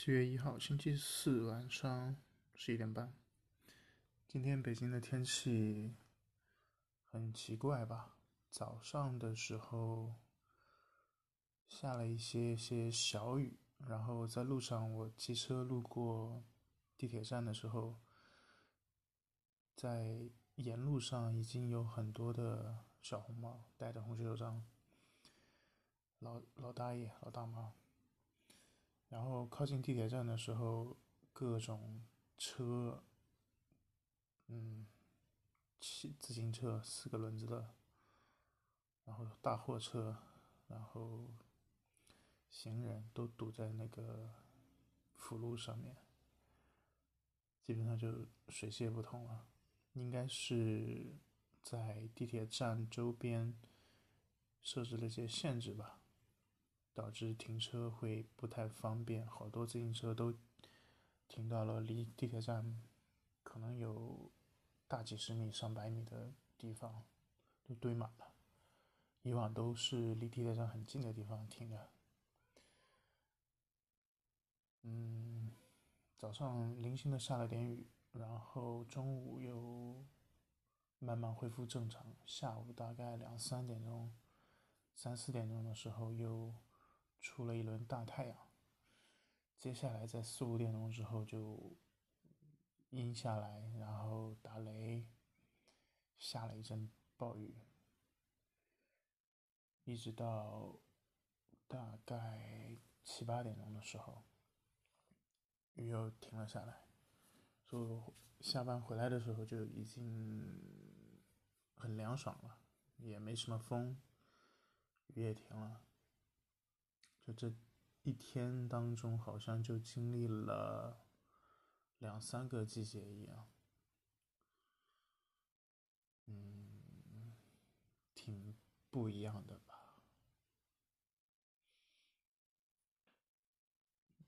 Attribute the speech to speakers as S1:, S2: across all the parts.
S1: 七月一号，星期四晚上十一点半。今天北京的天气很奇怪吧？早上的时候下了一些些小雨，然后在路上，我骑车路过地铁站的时候，在沿路上已经有很多的小红帽，戴着红袖章，老老大爷、老大妈。然后靠近地铁站的时候，各种车，嗯，骑自行车四个轮子的，然后大货车，然后行人都堵在那个辅路上面，基本上就水泄不通了。应该是在地铁站周边设置了一些限制吧。导致停车会不太方便，好多自行车都停到了离地铁站可能有大几十米、上百米的地方，都堆满了。以往都是离地铁站很近的地方停的。嗯，早上零星的下了点雨，然后中午又慢慢恢复正常，下午大概两三点钟、三四点钟的时候又。出了一轮大太阳，接下来在四五点钟之后就阴下来，然后打雷，下了一阵暴雨，一直到大概七八点钟的时候，雨又停了下来。就下班回来的时候就已经很凉爽了，也没什么风，雨也停了。这一天当中，好像就经历了两三个季节一样，嗯，挺不一样的吧。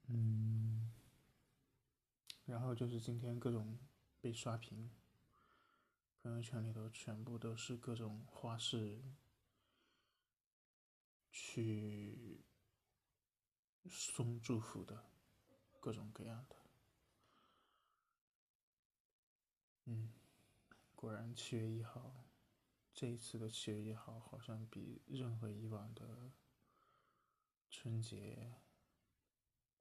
S1: 嗯，然后就是今天各种被刷屏，朋友圈里头全部都是各种花式去。送祝福的，各种各样的。嗯，果然七月一号，这一次的七月一号好像比任何以往的春节、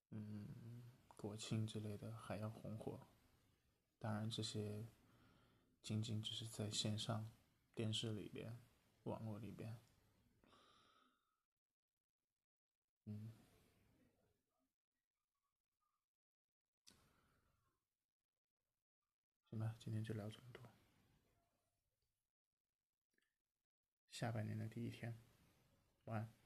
S1: 嗯国庆之类的还要红火。当然，这些仅仅只是在线上、电视里边、网络里边。行了，今天就聊这么多。下半年的第一天，晚安。